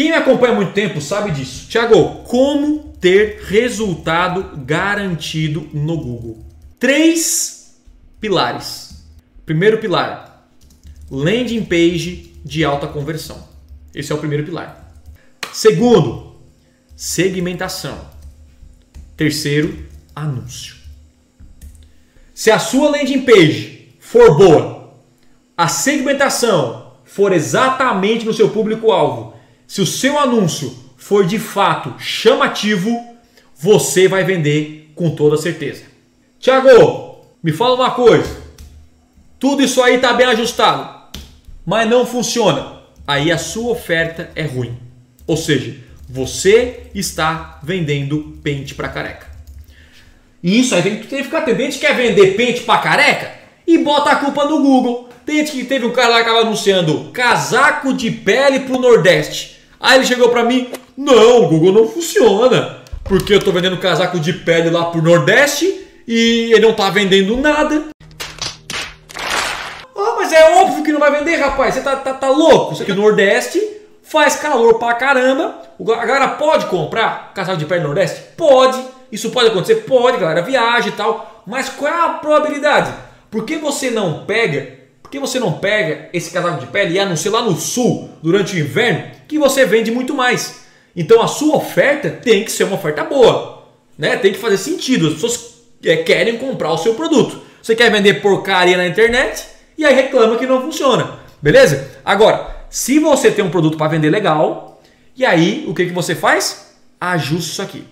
Quem me acompanha há muito tempo sabe disso. Tiago, como ter resultado garantido no Google? Três pilares. Primeiro pilar, landing page de alta conversão. Esse é o primeiro pilar. Segundo, segmentação. Terceiro, anúncio. Se a sua landing page for boa, a segmentação for exatamente no seu público-alvo, se o seu anúncio for de fato chamativo, você vai vender com toda certeza. Tiago, me fala uma coisa. Tudo isso aí está bem ajustado, mas não funciona. Aí a sua oferta é ruim. Ou seja, você está vendendo pente para careca. Isso aí tem que ficar atento. Tem gente que quer vender pente para careca e bota a culpa no Google. Tem gente que teve um cara lá que estava anunciando casaco de pele para o Nordeste. Aí ele chegou para mim: Não, o Google não funciona. Porque eu estou vendendo casaco de pele lá para o Nordeste e ele não está vendendo nada. Ah, mas é óbvio que não vai vender, rapaz. Você tá, tá, tá louco. Isso aqui no Nordeste faz calor pra caramba. A galera pode comprar casaco de pele no Nordeste? Pode. Isso pode acontecer? Pode, galera. Viaja e tal. Mas qual é a probabilidade? Por que você não pega? Por que você não pega esse casaco de pele e anuncia lá no sul durante o inverno que você vende muito mais? Então a sua oferta tem que ser uma oferta boa, né? Tem que fazer sentido. As pessoas é, querem comprar o seu produto. Você quer vender porcaria na internet e aí reclama que não funciona, beleza? Agora se você tem um produto para vender legal, e aí o que, que você faz? Ajuste isso aqui.